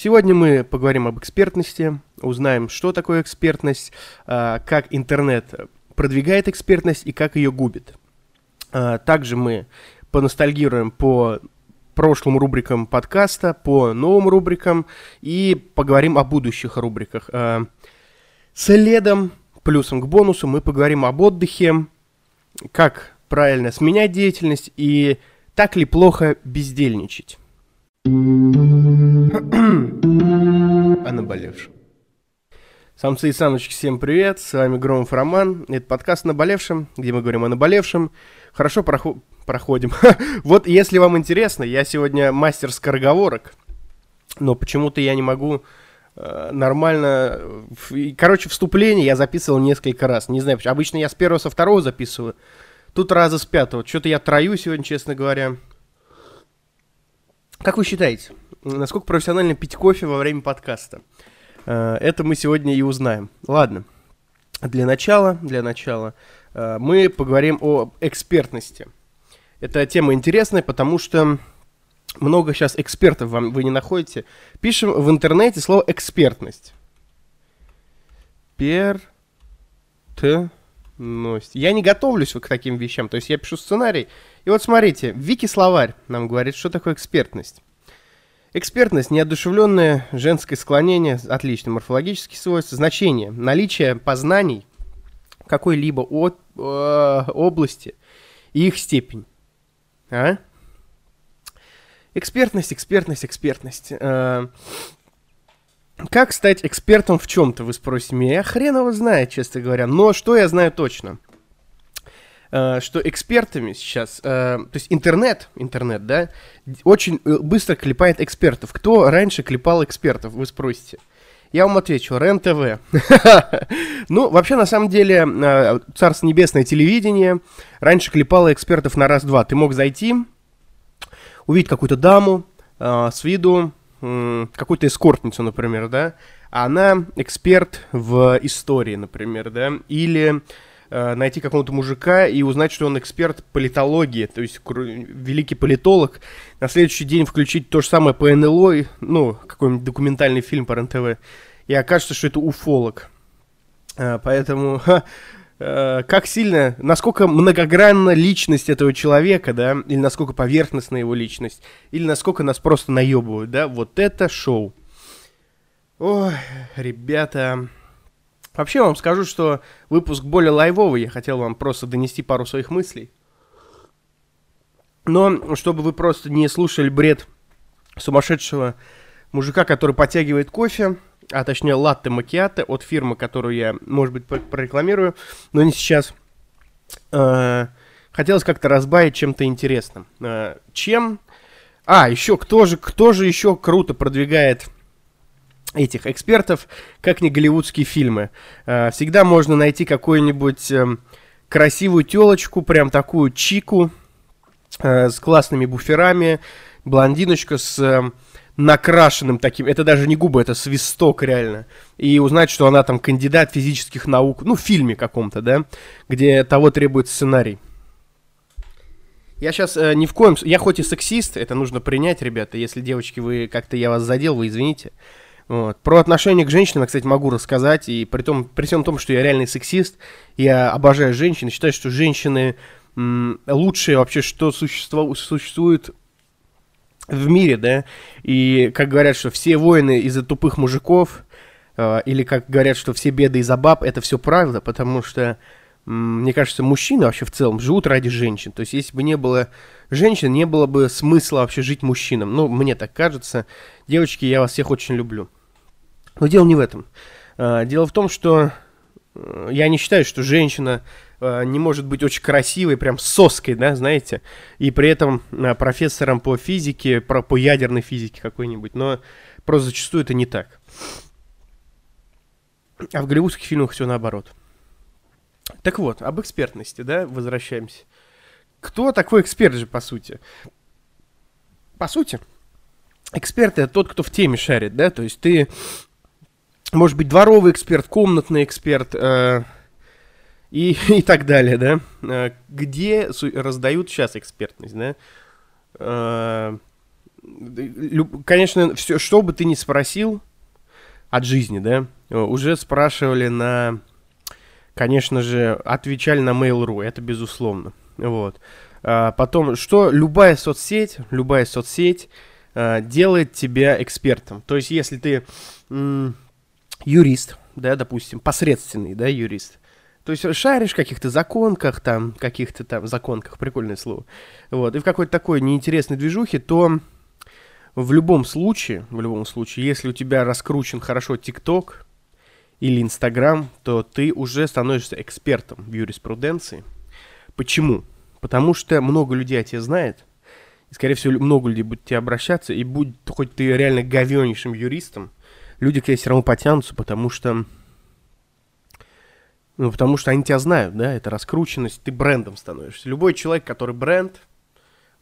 Сегодня мы поговорим об экспертности, узнаем, что такое экспертность, а, как интернет продвигает экспертность и как ее губит. А, также мы поностальгируем по прошлым рубрикам подкаста, по новым рубрикам и поговорим о будущих рубриках. А, следом, плюсом к бонусу, мы поговорим об отдыхе, как правильно сменять деятельность и так ли плохо бездельничать. О наболевшем. Самцы и самочки, всем привет, с вами Громов Роман, это подкаст о наболевшем, где мы говорим о наболевшем, хорошо прохо- проходим. вот, если вам интересно, я сегодня мастер скороговорок, но почему-то я не могу э, нормально... Короче, вступление я записывал несколько раз, не знаю, обычно я с первого, со второго записываю, тут раза с пятого, что-то я трою сегодня, честно говоря. Как вы считаете, насколько профессионально пить кофе во время подкаста. Э, это мы сегодня и узнаем. Ладно. Для начала, для начала э, мы поговорим о экспертности. Эта тема интересная, потому что много сейчас экспертов вам вы не находите. Пишем в интернете слово экспертность. Пер т Я не готовлюсь к таким вещам. То есть я пишу сценарий. И вот смотрите, Вики словарь нам говорит, что такое экспертность. Экспертность, неодушевленное женское склонение, отличное морфологические свойства, значение, наличие познаний какой-либо от, э, области и их степень. А? Экспертность, экспертность, экспертность. Э, как стать экспертом в чем-то, вы спросите меня? Я хрен его знает, честно говоря. Но что я знаю точно? Э, что экспертами сейчас, э, то есть интернет, интернет, да, очень э, быстро клепает экспертов. Кто раньше клепал экспертов, вы спросите. Я вам отвечу, РЕН-ТВ. ну, вообще, на самом деле, Царство Небесное телевидение раньше клепало экспертов на раз-два. Ты мог зайти, увидеть какую-то даму с виду, какую-то эскортницу, например, да, а она эксперт в истории, например, да, или найти какого-то мужика и узнать, что он эксперт политологии, то есть великий политолог, на следующий день включить то же самое по НЛО, ну, какой-нибудь документальный фильм по РНТВ, и окажется, что это уфолог. Э, поэтому э, как сильно, насколько многогранна личность этого человека, да, или насколько поверхностна его личность, или насколько нас просто наебывают, да, вот это шоу. Ой, ребята, Вообще вам скажу, что выпуск более лайвовый, я хотел вам просто донести пару своих мыслей. Но чтобы вы просто не слушали бред сумасшедшего мужика, который подтягивает кофе, а точнее латте макиаты от фирмы, которую я, может быть, прорекламирую, но не сейчас. Э, хотелось как-то разбавить чем-то интересным. Э, чем? А, еще кто же, кто же еще круто продвигает этих экспертов, как не голливудские фильмы. Э, всегда можно найти какую-нибудь эм, красивую телочку, прям такую чику, э, с классными буферами, блондиночка с эм, накрашенным таким, это даже не губы, это свисток реально, и узнать, что она там кандидат физических наук, ну, в фильме каком-то, да, где того требует сценарий. Я сейчас э, ни в коем... Я хоть и сексист, это нужно принять, ребята. Если, девочки, вы как-то я вас задел, вы извините. Вот. Про отношение к женщинам, кстати, могу рассказать, и при, том, при всем том, что я реальный сексист, я обожаю женщин, считаю, что женщины лучшие вообще, что существо, существует в мире, да, и как говорят, что все войны из-за тупых мужиков, э, или как говорят, что все беды из-за баб, это все правда, потому что, мне кажется, мужчины вообще в целом живут ради женщин, то есть если бы не было женщин, не было бы смысла вообще жить мужчинам, ну, мне так кажется, девочки, я вас всех очень люблю. Но дело не в этом. А, дело в том, что э, я не считаю, что женщина э, не может быть очень красивой, прям соской, да, знаете, и при этом э, профессором по физике, по ядерной физике какой-нибудь, но просто зачастую это не так. А в голливудских фильмах все наоборот. Так вот, об экспертности, да, возвращаемся. Кто такой эксперт же, по сути? По сути, эксперт это тот, кто в теме шарит, да, то есть ты может быть, дворовый эксперт, комнатный эксперт э, и, и так далее, да? Э, где раздают сейчас экспертность, да? Э, конечно, все, что бы ты ни спросил от жизни, да, уже спрашивали на, конечно же, отвечали на Mail.ru, это безусловно, вот. А потом, что любая соцсеть, любая соцсеть а, делает тебя экспертом. То есть, если ты юрист, да, допустим, посредственный, да, юрист, то есть шаришь в каких-то законках, там, каких-то там законках, прикольное слово, вот, и в какой-то такой неинтересной движухе, то в любом случае, в любом случае, если у тебя раскручен хорошо ТикТок или Инстаграм, то ты уже становишься экспертом в юриспруденции. Почему? Потому что много людей о тебе знает, и, скорее всего, много людей будет к тебе обращаться, и будь хоть ты реально говенейшим юристом, люди к тебе все равно потянутся, потому что ну, потому что они тебя знают, да, это раскрученность, ты брендом становишься. Любой человек, который бренд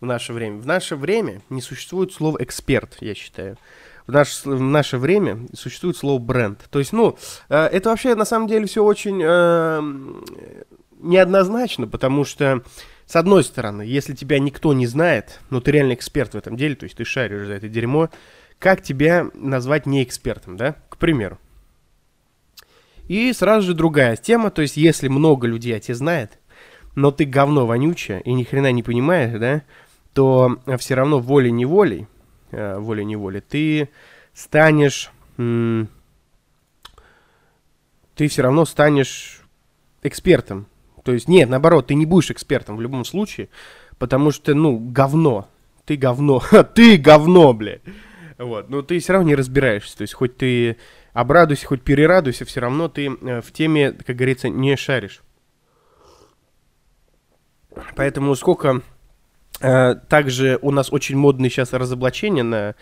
в наше время, в наше время не существует слова эксперт, я считаю. В, наш, в наше время существует слово бренд. То есть, ну, э, это вообще на самом деле все очень э, неоднозначно, потому что, с одной стороны, если тебя никто не знает, но ты реально эксперт в этом деле, то есть ты шаришь за это дерьмо, как тебя назвать не экспертом, да, к примеру. И сразу же другая тема, то есть если много людей о тебе знает, но ты говно вонючее и ни хрена не понимаешь, да, то все равно волей-неволей, э, волей-неволей, ты станешь, ты все равно станешь экспертом. То есть, нет, наоборот, ты не будешь экспертом в любом случае, потому что, ну, говно. Ты говно. ты говно, бля. Вот, но ты все равно не разбираешься. То есть, хоть ты обрадуйся, хоть перерадуйся, все равно ты э, в теме, как говорится, не шаришь. Поэтому сколько... Э, также у нас очень модные сейчас разоблачения на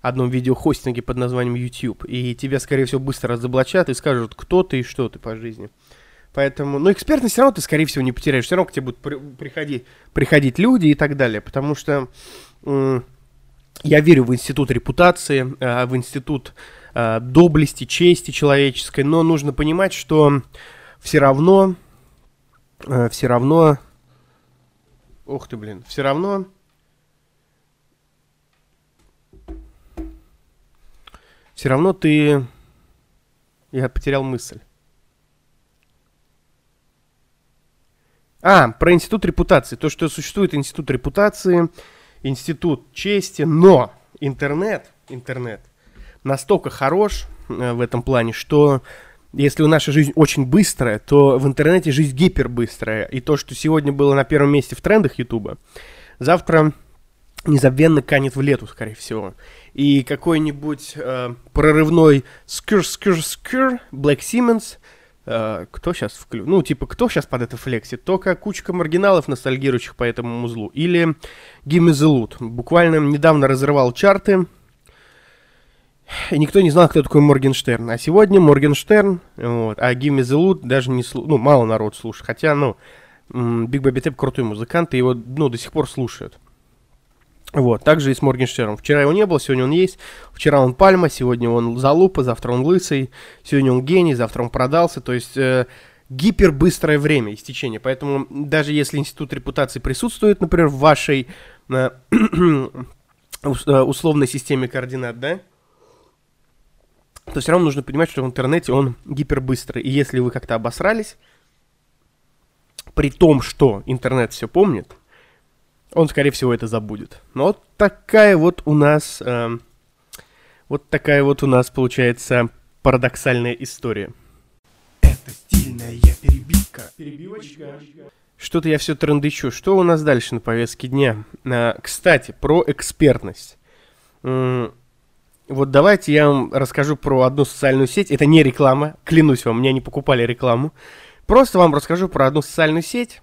одном видеохостинге под названием YouTube. И тебя, скорее всего, быстро разоблачат и скажут, кто ты и что ты по жизни. Поэтому, ну, экспертность все равно ты, скорее всего, не потеряешь. Все равно к тебе будут при, приходить, приходить люди и так далее. Потому что я верю в институт репутации, э, в институт э, доблести, чести человеческой, но нужно понимать, что все равно, э, все равно, ух ты, блин, все равно, все равно ты, я потерял мысль. А, про институт репутации. То, что существует институт репутации, институт чести, но интернет, интернет настолько хорош э, в этом плане, что если у наша жизнь очень быстрая, то в интернете жизнь гипербыстрая. И то, что сегодня было на первом месте в трендах Ютуба, завтра незабвенно канет в лету, скорее всего. И какой-нибудь э, прорывной скр-скр-скр Black Siemens, кто сейчас вклю... Ну, типа, кто сейчас под это флексит? Только кучка маргиналов, ностальгирующих по этому музлу. Или Loot. Буквально недавно разрывал чарты, и никто не знал, кто такой Моргенштерн. А сегодня Моргенштерн, вот, а Loot даже не слушает, ну, мало народ слушает. Хотя, ну, Big Baby Tape крутой музыкант, и его, ну, до сих пор слушают. Вот, также и с Моргенштерном. Вчера его не было, сегодня он есть. Вчера он Пальма, сегодня он Залупа, завтра он Лысый, сегодня он Гений, завтра он продался. То есть э, гипербыстрое время истечения. Поэтому даже если институт репутации присутствует, например, в вашей э, э условной системе координат, да, то все равно нужно понимать, что в интернете он гипербыстрый. И если вы как-то обосрались, при том, что интернет все помнит, он, скорее всего, это забудет. Но вот такая вот у нас, э, вот такая вот у нас получается парадоксальная история. Это стильная перебивка. Перебивочка. Что-то я все трендычу. Что у нас дальше на повестке дня? А, кстати, про экспертность. Вот давайте я вам расскажу про одну социальную сеть. Это не реклама, клянусь вам, меня не покупали рекламу. Просто вам расскажу про одну социальную сеть,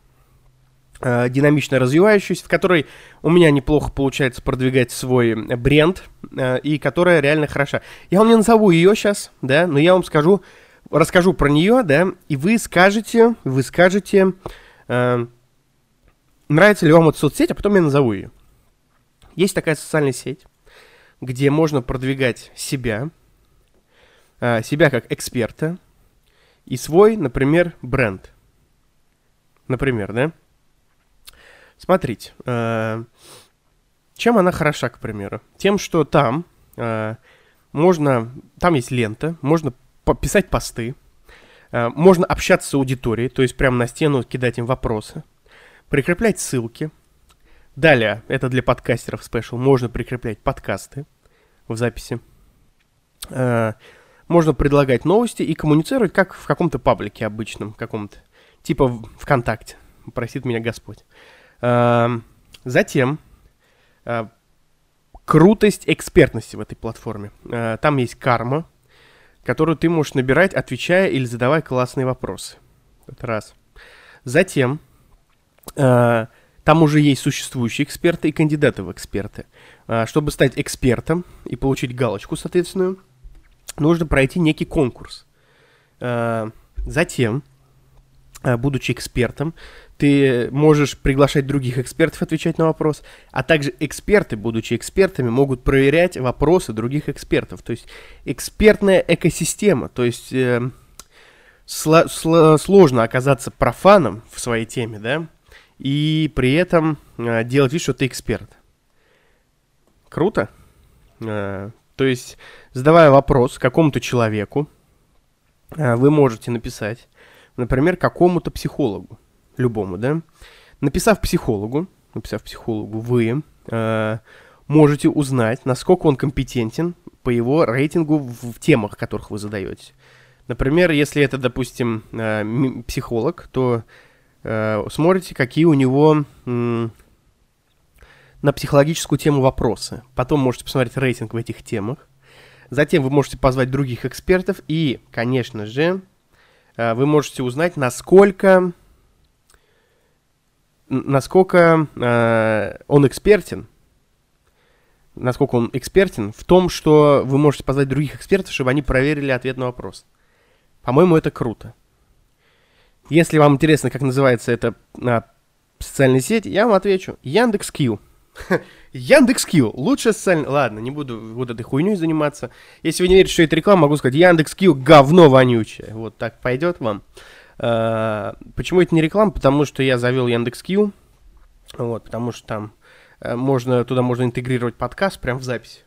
динамично развивающуюся, в которой у меня неплохо получается продвигать свой бренд, э, и которая реально хороша. Я вам не назову ее сейчас, да, но я вам скажу, расскажу про нее, да, и вы скажете, вы скажете, э, нравится ли вам эта соцсеть, а потом я назову ее. Есть такая социальная сеть где можно продвигать себя, а, себя как эксперта и свой, например, бренд. Например, да? Смотрите, а, чем она хороша, к примеру? Тем, что там э, можно, там есть лента, можно писать посты, э, можно общаться с аудиторией, то есть прямо на стену кидать им вопросы, прикреплять ссылки. Далее, это для подкастеров спешл, можно прикреплять подкасты в записи. Э, можно предлагать новости и коммуницировать как в каком-то паблике обычном, каком-то, типа ВКонтакте, просит меня Господь. Э, затем э, крутость экспертности в этой платформе. Э, там есть карма, которую ты можешь набирать, отвечая или задавая классные вопросы. Это раз. Затем э, там уже есть существующие эксперты и кандидаты в эксперты. Чтобы стать экспертом и получить галочку, соответственную, нужно пройти некий конкурс. Затем, будучи экспертом, ты можешь приглашать других экспертов отвечать на вопрос, а также эксперты, будучи экспертами, могут проверять вопросы других экспертов. То есть экспертная экосистема, то есть э, сло- сло- сложно оказаться профаном в своей теме, да, и при этом э, делать вид, что ты эксперт. Круто. Э, то есть, задавая вопрос какому-то человеку, э, вы можете написать, например, какому-то психологу любому, да, написав психологу, написав психологу, вы э, можете узнать, насколько он компетентен по его рейтингу в, в темах, которых вы задаете. Например, если это, допустим, э, психолог, то э, смотрите, какие у него э, на психологическую тему вопросы. Потом можете посмотреть рейтинг в этих темах. Затем вы можете позвать других экспертов и, конечно же, вы можете узнать, насколько насколько э, он экспертен, насколько он экспертен в том, что вы можете позвать других экспертов, чтобы они проверили ответ на вопрос. По-моему, это круто. Если вам интересно, как называется эта а, социальная сеть, я вам отвечу. Яндекс.Кью. Яндекс.Кью. Лучшая социальная... Ладно, не буду вот этой хуйней заниматься. Если вы не верите, что это реклама, могу сказать, Яндекс.Кью говно вонючее. Вот так пойдет вам. Э, почему это не реклама? Потому что я завел Яндекс.Кью, вот, потому что там э, можно, туда можно интегрировать подкаст прямо в запись.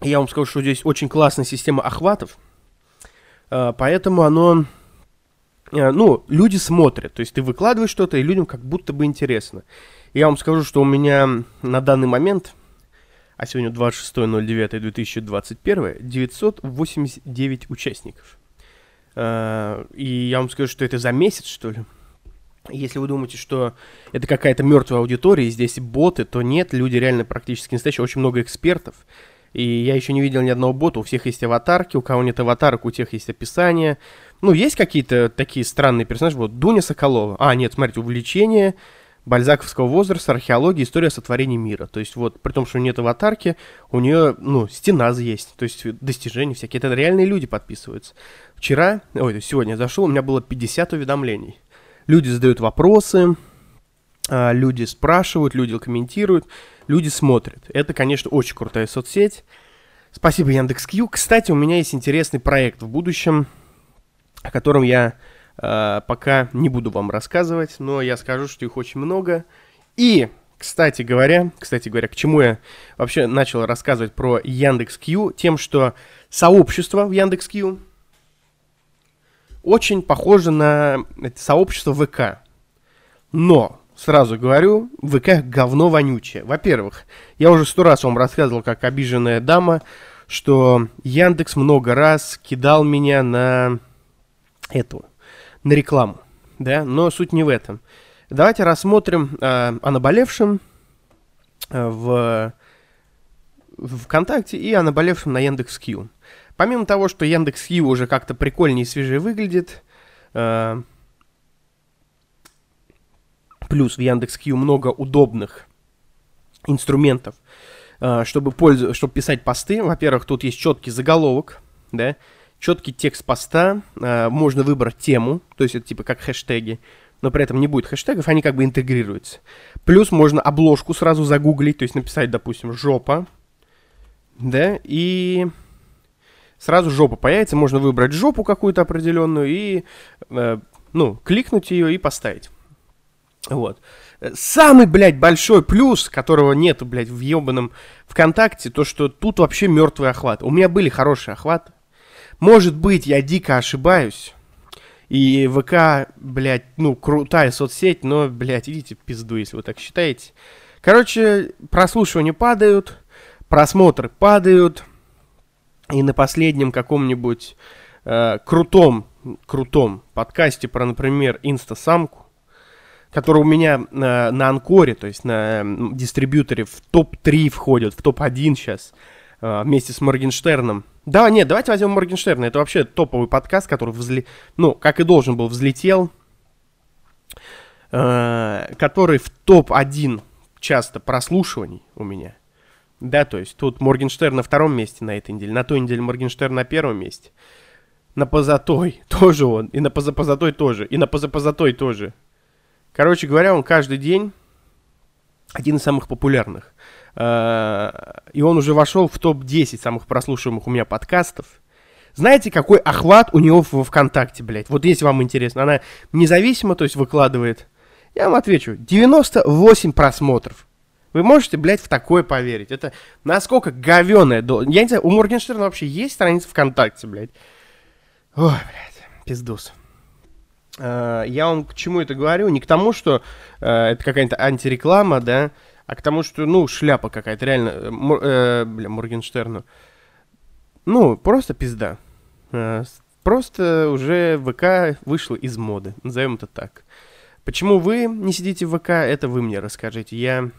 Я вам скажу, что здесь очень классная система охватов, э, поэтому оно, ну, люди смотрят, то есть ты выкладываешь что-то, и людям как будто бы интересно. Я вам скажу, что у меня на данный момент а сегодня 26.09.2021, 989 участников. А, и я вам скажу, что это за месяц, что ли. Если вы думаете, что это какая-то мертвая аудитория, и здесь боты, то нет, люди реально практически настоящие, очень много экспертов. И я еще не видел ни одного бота, у всех есть аватарки, у кого нет аватарок, у тех есть описание. Ну, есть какие-то такие странные персонажи, вот Дуня Соколова. А, нет, смотрите, увлечение, бальзаковского возраста, археология, история сотворения мира. То есть вот, при том, что у нее нет аватарки, у нее, ну, стена есть, то есть достижения всякие. Это реальные люди подписываются. Вчера, ой, сегодня я зашел, у меня было 50 уведомлений. Люди задают вопросы, а, люди спрашивают, люди комментируют, люди смотрят. Это, конечно, очень крутая соцсеть. Спасибо Яндекс.Кью. Кстати, у меня есть интересный проект в будущем, о котором я Э, пока не буду вам рассказывать, но я скажу, что их очень много. И, кстати говоря, кстати говоря, к чему я вообще начал рассказывать про Яндекс.Кью, тем, что сообщество в Яндекс.Кью очень похоже на сообщество ВК. Но, сразу говорю, ВК говно вонючее. Во-первых, я уже сто раз вам рассказывал, как обиженная дама, что Яндекс много раз кидал меня на эту, на рекламу, да, но суть не в этом. Давайте рассмотрим э, о наболевшем э, в, ВКонтакте и о наболевшем на Яндекс.Кью. Помимо того, что Яндекс.Кью уже как-то прикольнее и свежее выглядит, э, плюс в Яндекс.Кью много удобных инструментов, э, чтобы, пользу, чтобы писать посты. Во-первых, тут есть четкий заголовок, да, четкий текст поста, э, можно выбрать тему, то есть это типа как хэштеги, но при этом не будет хэштегов, они как бы интегрируются. Плюс можно обложку сразу загуглить, то есть написать, допустим, жопа, да, и сразу жопа появится, можно выбрать жопу какую-то определенную и, э, ну, кликнуть ее и поставить. Вот. Самый, блядь, большой плюс, которого нету, блядь, в ебаном ВКонтакте, то, что тут вообще мертвый охват. У меня были хорошие охваты. Может быть, я дико ошибаюсь. И ВК, блядь, ну, крутая соцсеть, но, блядь, идите пизду, если вы так считаете. Короче, прослушивания падают, просмотры падают. И на последнем каком-нибудь э, крутом, крутом подкасте про, например, инстасамку, который у меня на, на Анкоре, то есть на дистрибьюторе в топ-3 входит, в топ-1 сейчас, э, вместе с Моргенштерном. Да, нет, давайте возьмем Моргенштерна. Это вообще топовый подкаст, который взле... ну, как и должен был, взлетел. Э, который в топ-1 часто прослушиваний у меня. Да, то есть тут Моргенштерн на втором месте на этой неделе, на той неделе Моргенштерн на первом месте. На позатой тоже он, и на позапозатой тоже, и на позапозатой тоже. Короче говоря, он каждый день один из самых популярных. А, и он уже вошел в топ-10 самых прослушиваемых у меня подкастов. Знаете, какой охват у него в ВКонтакте, блядь? Вот если вам интересно. Она независимо, то есть выкладывает. Я вам отвечу. 98 просмотров. Вы можете, блядь, в такое поверить? Это насколько говёное. Я не знаю, у Моргенштерна вообще есть страница ВКонтакте, блядь? Ой, блядь, пиздус. Uh, я вам к чему это говорю? Не к тому, что uh, это какая-то антиреклама, да, а к тому, что, ну, шляпа какая-то, реально, э, мор, э, бля, Моргенштерну. Ну, просто пизда. Э, просто уже ВК вышло из моды, назовем это так. Почему вы не сидите в ВК, это вы мне расскажите. Я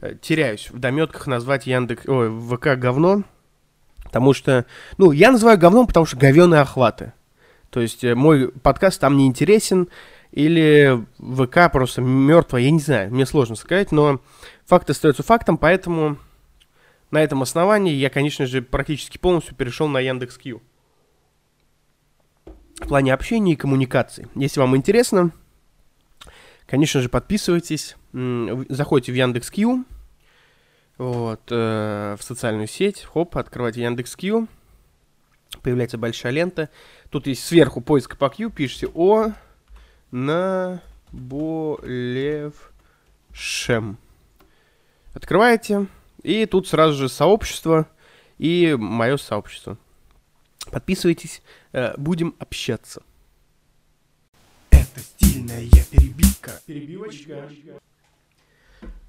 э, теряюсь в дометках назвать Яндекс, ой, ВК говно, потому что, ну, я называю говном, потому что говеные охваты. То есть э, мой подкаст там не интересен, или ВК просто мертвая, я не знаю, мне сложно сказать, но факт остается фактом, поэтому на этом основании я, конечно же, практически полностью перешел на Яндекс.Кью. В плане общения и коммуникации. Если вам интересно, конечно же, подписывайтесь, заходите в Яндекс.Кью, вот, э, в социальную сеть, хоп, открывайте Яндекс.Кью, появляется большая лента, тут есть сверху поиск по Q, пишите О, Наболевшем. Открываете, и тут сразу же сообщество и мое сообщество. Подписывайтесь, э, будем общаться. Это стильная перебивка. Перебивочка.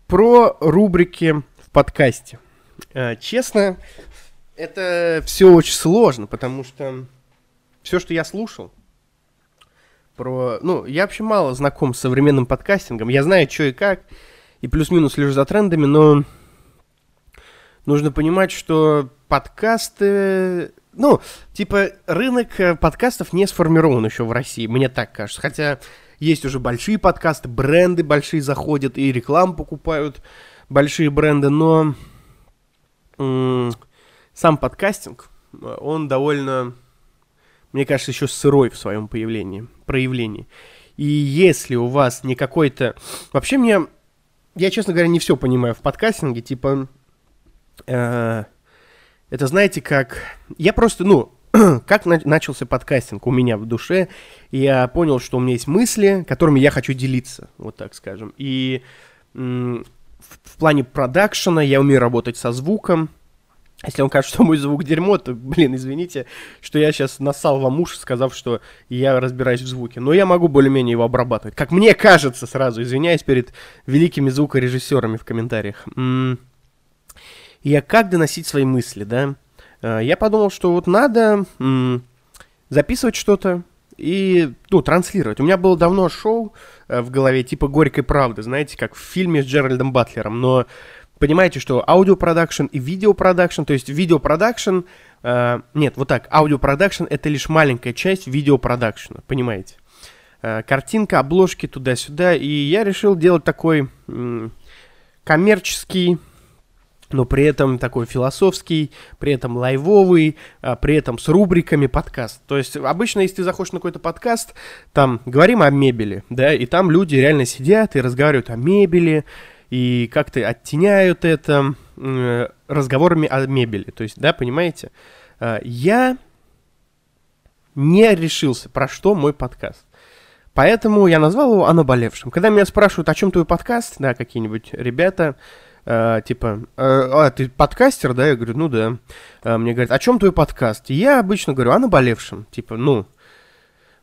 Про рубрики в подкасте. Э, честно, это все очень сложно, потому что все, что я слушал, про... Ну, я вообще мало знаком с современным подкастингом. Я знаю, что и как, и плюс-минус лишь за трендами, но нужно понимать, что подкасты... Ну, типа, рынок э, подкастов не сформирован еще в России, мне так кажется. Хотя есть уже большие подкасты, бренды большие заходят и рекламу покупают большие бренды, но сам подкастинг, э, он довольно мне кажется, еще сырой в своем появлении, проявлении. И если у вас не какой-то... Вообще мне... Я, честно говоря, не все понимаю в подкастинге, типа... Э, это, знаете, как... Я просто, ну, как на- начался подкастинг у меня в душе, я понял, что у меня есть мысли, которыми я хочу делиться, вот так скажем. И в, в плане продакшена я умею работать со звуком, если вам кажется, что мой звук дерьмо, то, блин, извините, что я сейчас нассал вам уши, сказав, что я разбираюсь в звуке. Но я могу более-менее его обрабатывать. Как мне кажется сразу, извиняюсь перед великими звукорежиссерами в комментариях. Я как доносить свои мысли, да? А, я подумал, что вот надо записывать что-то и, ну, транслировать. У меня было давно шоу э, в голове типа «Горькой правды», знаете, как в фильме с Джеральдом Батлером, но понимаете, что аудиопродакшн и видеопродакшн, то есть видеопродакшн, э, нет, вот так, аудиопродакшн это лишь маленькая часть видеопродакшна, понимаете? Э, картинка, обложки туда-сюда, и я решил делать такой э, коммерческий, но при этом такой философский, при этом лайвовый, а при этом с рубриками подкаст. То есть обычно, если ты заходишь на какой-то подкаст, там говорим о мебели, да, и там люди реально сидят и разговаривают о мебели, и как-то оттеняют это э, разговорами о мебели. То есть, да, понимаете? Э, я не решился, про что мой подкаст. Поэтому я назвал его «О наболевшем». Когда меня спрашивают, о чем твой подкаст, да, какие-нибудь ребята, э, типа, э, а, ты подкастер, да? Я говорю, ну да. Э, мне говорят, о чем твой подкаст? Я обычно говорю, о наболевшем. Типа, ну,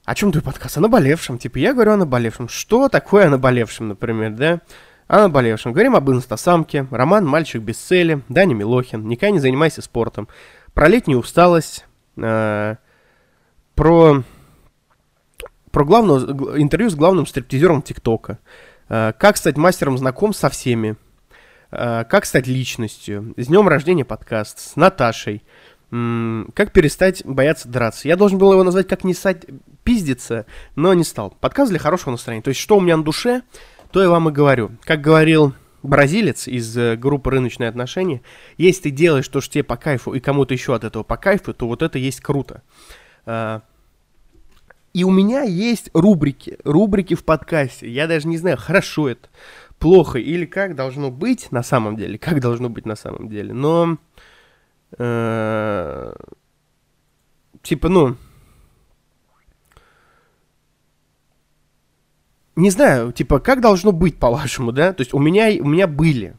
о чем твой подкаст? О наболевшем. Типа, я говорю о наболевшем. Что такое о наболевшем, например, да? О наболевшем. Говорим об инстасамке, роман «Мальчик без цели», Даня Милохин, «Никогда не занимайся спортом», про летнюю усталость, э, про, про главного, интервью с главным стриптизером ТикТока, э, как стать мастером знаком со всеми, э, как стать личностью, с днем рождения подкаст, с Наташей, как перестать бояться драться. Я должен был его назвать как не стать пиздиться, но не стал. Подкаст для хорошего настроения. То есть, что у меня на душе, то я вам и говорю. Как говорил бразилец из э, группы «Рыночные отношения», если ты делаешь то, что тебе по кайфу, и кому-то еще от этого по кайфу, то вот это есть круто. А, и у меня есть рубрики, рубрики в подкасте. Я даже не знаю, хорошо это, плохо или как должно быть на самом деле, как должно быть на самом деле. Но, э, типа, ну, не знаю, типа, как должно быть, по-вашему, да? То есть у меня, у меня были,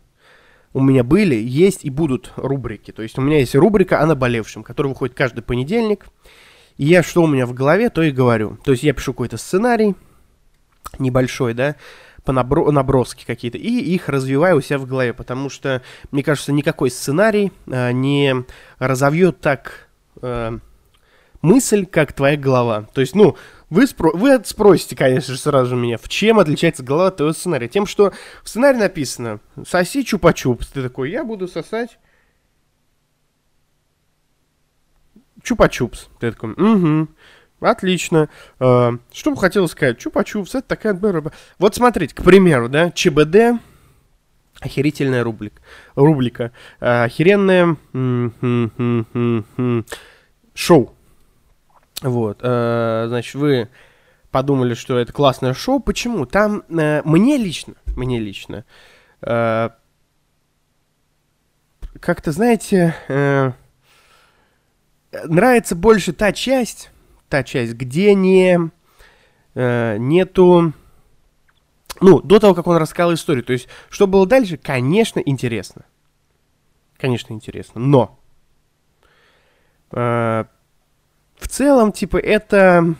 у меня были, есть и будут рубрики. То есть у меня есть рубрика о наболевшем, которая выходит каждый понедельник. И я что у меня в голове, то и говорю. То есть я пишу какой-то сценарий небольшой, да, по набро- наброски какие-то, и их развиваю у себя в голове, потому что, мне кажется, никакой сценарий э, не разовьет так э, мысль, как твоя голова. То есть, ну, вы, спро- вы спросите, конечно же, сразу меня, в чем отличается голова от твоего сценария? Тем, что в сценарии написано «соси чупа-чупс». Ты такой, я буду сосать чупа-чупс. Ты такой, угу, отлично. Uh, что бы хотел сказать? Чупа-чупс, это такая... Вот смотрите, к примеру, да, ЧБД, охерительная рубрика. рубрика. Uh, охеренное шоу. Вот, э, значит, вы подумали, что это классное шоу. Почему? Там э, мне лично, мне лично, э, как-то, знаете, нравится больше та часть, та часть, где не нету, ну, до того, как он рассказал историю. То есть, что было дальше, конечно, интересно. Конечно, интересно. Но в целом, типа, это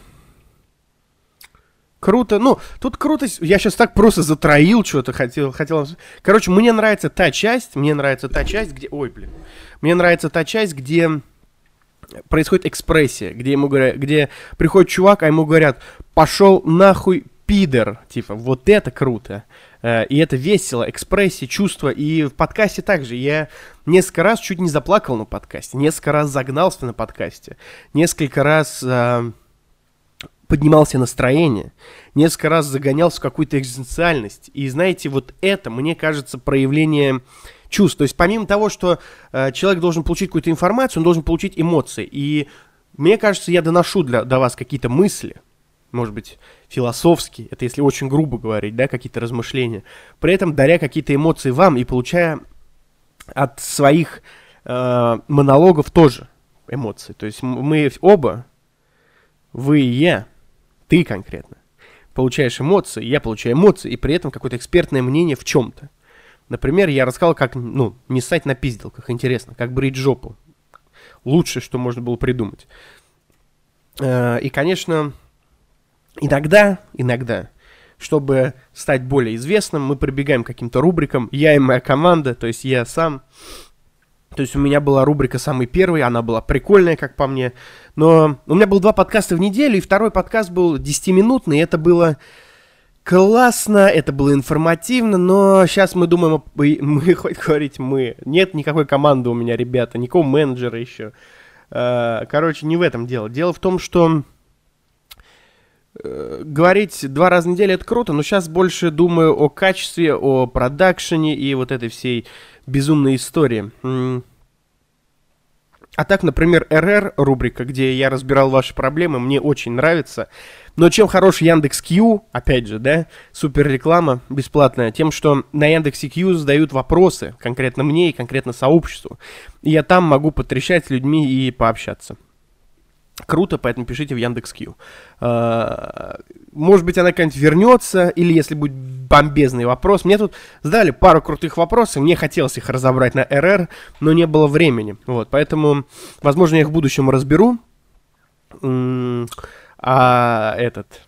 круто. Ну, тут круто. Я сейчас так просто затроил что-то, хотел, хотел. Короче, мне нравится та часть, мне нравится та часть, где... Ой, блин. Мне нравится та часть, где происходит экспрессия, где ему говорят, где приходит чувак, а ему говорят, пошел нахуй пидор, типа, вот это круто. Э, и это весело, экспрессия, чувство. И в подкасте также. Я несколько раз чуть не заплакал на подкасте, несколько раз загнался на подкасте, несколько раз э, поднимался настроение, несколько раз загонялся в какую-то экзистенциальность. И знаете, вот это, мне кажется, проявление чувств. То есть помимо того, что э, человек должен получить какую-то информацию, он должен получить эмоции. И мне кажется, я доношу для, до вас какие-то мысли, может быть, философски, это если очень грубо говорить, да, какие-то размышления, при этом даря какие-то эмоции вам и получая от своих э, монологов тоже эмоции. То есть мы оба, вы и я, ты конкретно, получаешь эмоции, я получаю эмоции, и при этом какое-то экспертное мнение в чем-то. Например, я рассказал, как, ну, не ссать на пизделках, интересно, как брить жопу. Лучшее, что можно было придумать. Э, и, конечно, Иногда, иногда, чтобы стать более известным, мы прибегаем к каким-то рубрикам. Я и моя команда, то есть я сам. То есть у меня была рубрика самый первый, она была прикольная, как по мне. Но у меня было два подкаста в неделю, и второй подкаст был 10-минутный, и это было классно, это было информативно, но сейчас мы думаем, мы хоть говорить мы. Нет никакой команды у меня, ребята, никакого менеджера еще. Э, короче, не в этом дело. Дело в том, что говорить два раза в неделю это круто, но сейчас больше думаю о качестве, о продакшене и вот этой всей безумной истории. А так, например, РР рубрика, где я разбирал ваши проблемы, мне очень нравится. Но чем хорош Яндекс Кью, опять же, да, супер реклама бесплатная, тем, что на Яндексе Кью задают вопросы конкретно мне и конкретно сообществу. И я там могу потрещать с людьми и пообщаться. Круто, поэтому пишите в Яндекс.Кью. А, может быть, она как-нибудь вернется, или если будет бомбезный вопрос. Мне тут задали пару крутых вопросов, мне хотелось их разобрать на РР, но не было времени. Вот, поэтому, возможно, я их в будущем разберу. А этот...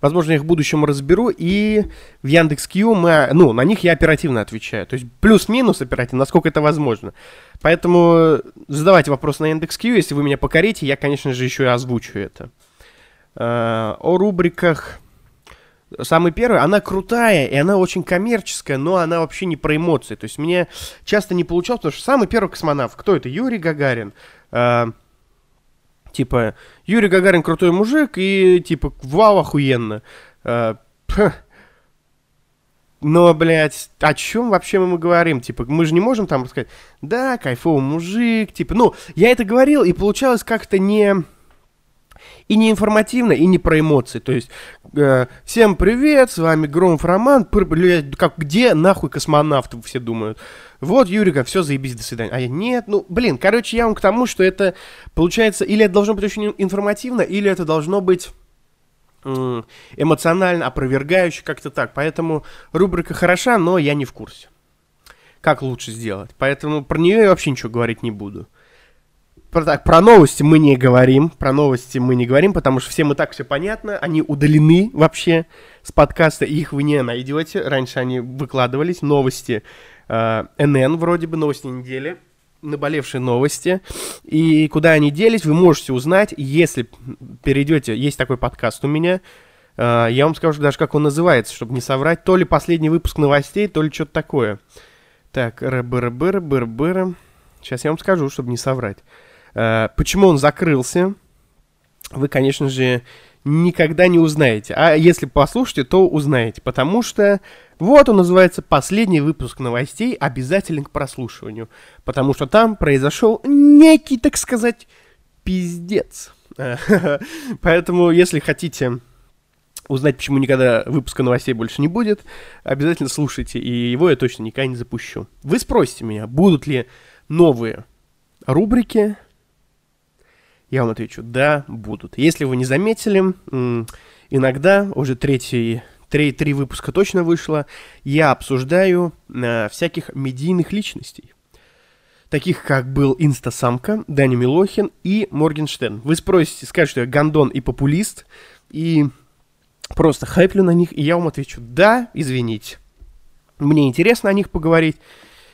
Возможно, я их в будущем разберу, и в Яндекс.Кью мы, ну, на них я оперативно отвечаю. То есть плюс-минус оперативно, насколько это возможно. Поэтому задавайте вопрос на Яндекс.Кью, если вы меня покорите, я, конечно же, еще и озвучу это. Э, о рубриках. Самый первый, она крутая, и она очень коммерческая, но она вообще не про эмоции. То есть мне часто не получалось, потому что самый первый космонавт, кто это? Юрий Гагарин. Типа, Юрий Гагарин крутой мужик, и типа, вау, охуенно. Э, но, блядь, о чем вообще мы говорим? Типа, мы же не можем там сказать, да, кайфовый мужик, типа, ну, я это говорил, и получалось как-то не... И не информативно, и не про эмоции. То есть, э, всем привет, с вами Громов Роман. Блядь, как, где нахуй космонавты, все думают. Вот, Юрика, все, заебись, до свидания. А я, нет, ну, блин, короче, я вам к тому, что это, получается, или это должно быть очень информативно, или это должно быть эмоционально опровергающе, как-то так. Поэтому рубрика хороша, но я не в курсе. Как лучше сделать. Поэтому про нее я вообще ничего говорить не буду. Про, так, про новости мы не говорим. Про новости мы не говорим, потому что всем и так все понятно. Они удалены вообще с подкаста, их вы не найдете. Раньше они выкладывались. Новости НН вроде бы, новости недели наболевшие новости. И куда они делись, вы можете узнать, если перейдете, есть такой подкаст у меня, э, я вам скажу даже, как он называется, чтобы не соврать, то ли последний выпуск новостей, то ли что-то такое. Так, быр Сейчас я вам скажу, чтобы не соврать. Э, почему он закрылся? Вы, конечно же, никогда не узнаете. А если послушаете, то узнаете. Потому что вот он называется «Последний выпуск новостей обязателен к прослушиванию». Потому что там произошел некий, так сказать, пиздец. Поэтому, если хотите узнать, почему никогда выпуска новостей больше не будет, обязательно слушайте, и его я точно никогда не запущу. Вы спросите меня, будут ли новые рубрики, я вам отвечу, да, будут. Если вы не заметили, иногда, уже третий, три, три выпуска точно вышло, я обсуждаю э, всяких медийных личностей. Таких, как был Инстасамка, Даня Милохин и Моргенштерн. Вы спросите, скажете, что я гандон и популист, и просто хайплю на них, и я вам отвечу, да, извините. Мне интересно о них поговорить,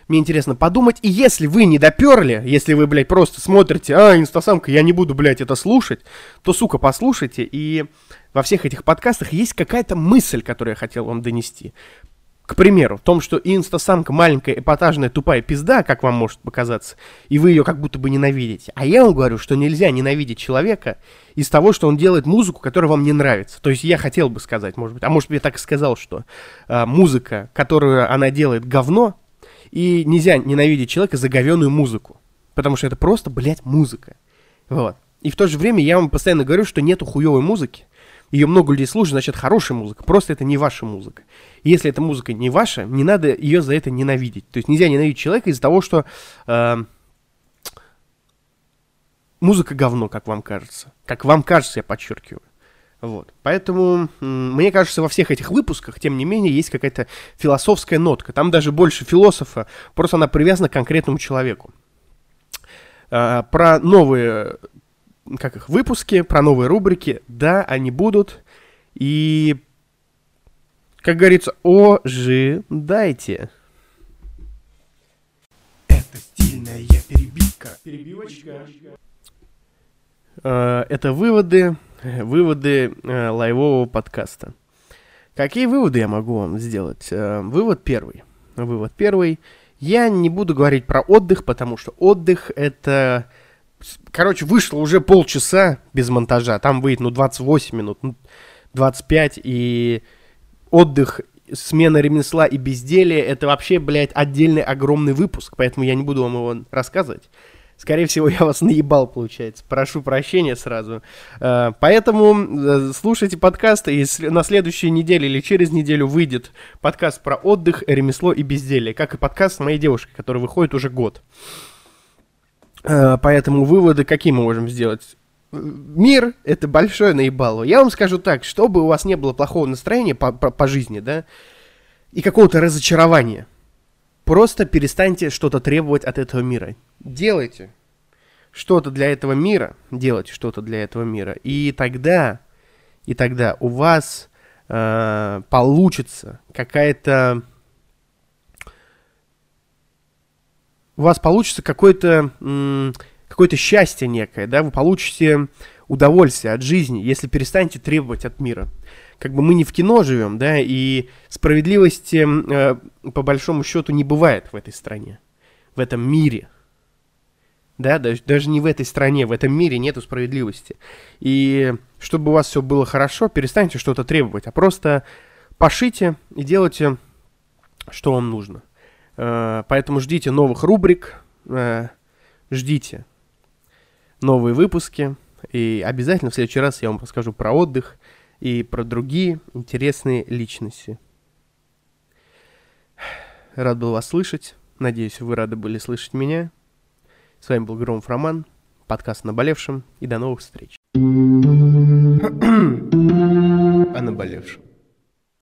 мне интересно подумать. И если вы не доперли, если вы, блядь, просто смотрите, а, инстасамка, я не буду, блядь, это слушать, то, сука, послушайте. И во всех этих подкастах есть какая-то мысль, которую я хотел вам донести. К примеру, в том, что инстасамка маленькая, эпатажная, тупая пизда, как вам может показаться, и вы ее как будто бы ненавидите. А я вам говорю, что нельзя ненавидеть человека из того, что он делает музыку, которая вам не нравится. То есть я хотел бы сказать, может быть, а может быть я так и сказал, что э, музыка, которую она делает говно, и нельзя ненавидеть человека за говеную музыку. Потому что это просто, блядь, музыка. Вот. И в то же время я вам постоянно говорю, что нету хуевой музыки. Ее много людей слушают, значит, хорошая музыка. Просто это не ваша музыка. Если эта музыка не ваша, не надо ее за это ненавидеть. То есть нельзя ненавидеть человека из-за того, что э, музыка говно, как вам кажется. Как вам кажется, я подчеркиваю. Вот. Поэтому, мне кажется, во всех этих выпусках, тем не менее, есть какая-то философская нотка. Там даже больше философа, просто она привязана к конкретному человеку. А, про новые, как их, выпуски, про новые рубрики, да, они будут. И, как говорится, ожидайте. Это стильная перебивка. Перебивочка. А, это выводы выводы э, лайвового подкаста. Какие выводы я могу вам сделать? Э, вывод первый. Вывод первый. Я не буду говорить про отдых, потому что отдых это... Короче, вышло уже полчаса без монтажа. Там выйдет, ну, 28 минут, 25. И отдых, смена ремесла и безделия, это вообще, блядь, отдельный огромный выпуск. Поэтому я не буду вам его рассказывать. Скорее всего, я вас наебал, получается. Прошу прощения сразу. Э, поэтому э, слушайте подкасты, и на следующей неделе или через неделю выйдет подкаст про отдых, ремесло и безделие, как и подкаст моей девушки, который выходит уже год. Э, поэтому выводы какие мы можем сделать? мир — это большое наебало. Я вам скажу так, чтобы у вас не было плохого настроения по, по, по жизни, да, и какого-то разочарования, просто перестаньте что-то требовать от этого мира. Делайте что-то для этого мира, делайте что-то для этого мира, и тогда, и тогда у вас э, получится какая-то у вас получится какое-то какое-то счастье некое, да, вы получите удовольствие от жизни, если перестанете требовать от мира. Как бы мы не в кино живем, да, и справедливости э, по большому счету не бывает в этой стране, в этом мире. Да, даже, даже не в этой стране, в этом мире нету справедливости. И чтобы у вас все было хорошо, перестаньте что-то требовать, а просто пошите и делайте, что вам нужно. Э, поэтому ждите новых рубрик, э, ждите новые выпуски. И обязательно в следующий раз я вам расскажу про отдых и про другие интересные личности. Рад был вас слышать. Надеюсь, вы рады были слышать меня. С вами был Громов Роман, подкаст «Наболевшим», и до новых встреч. О наболевшем.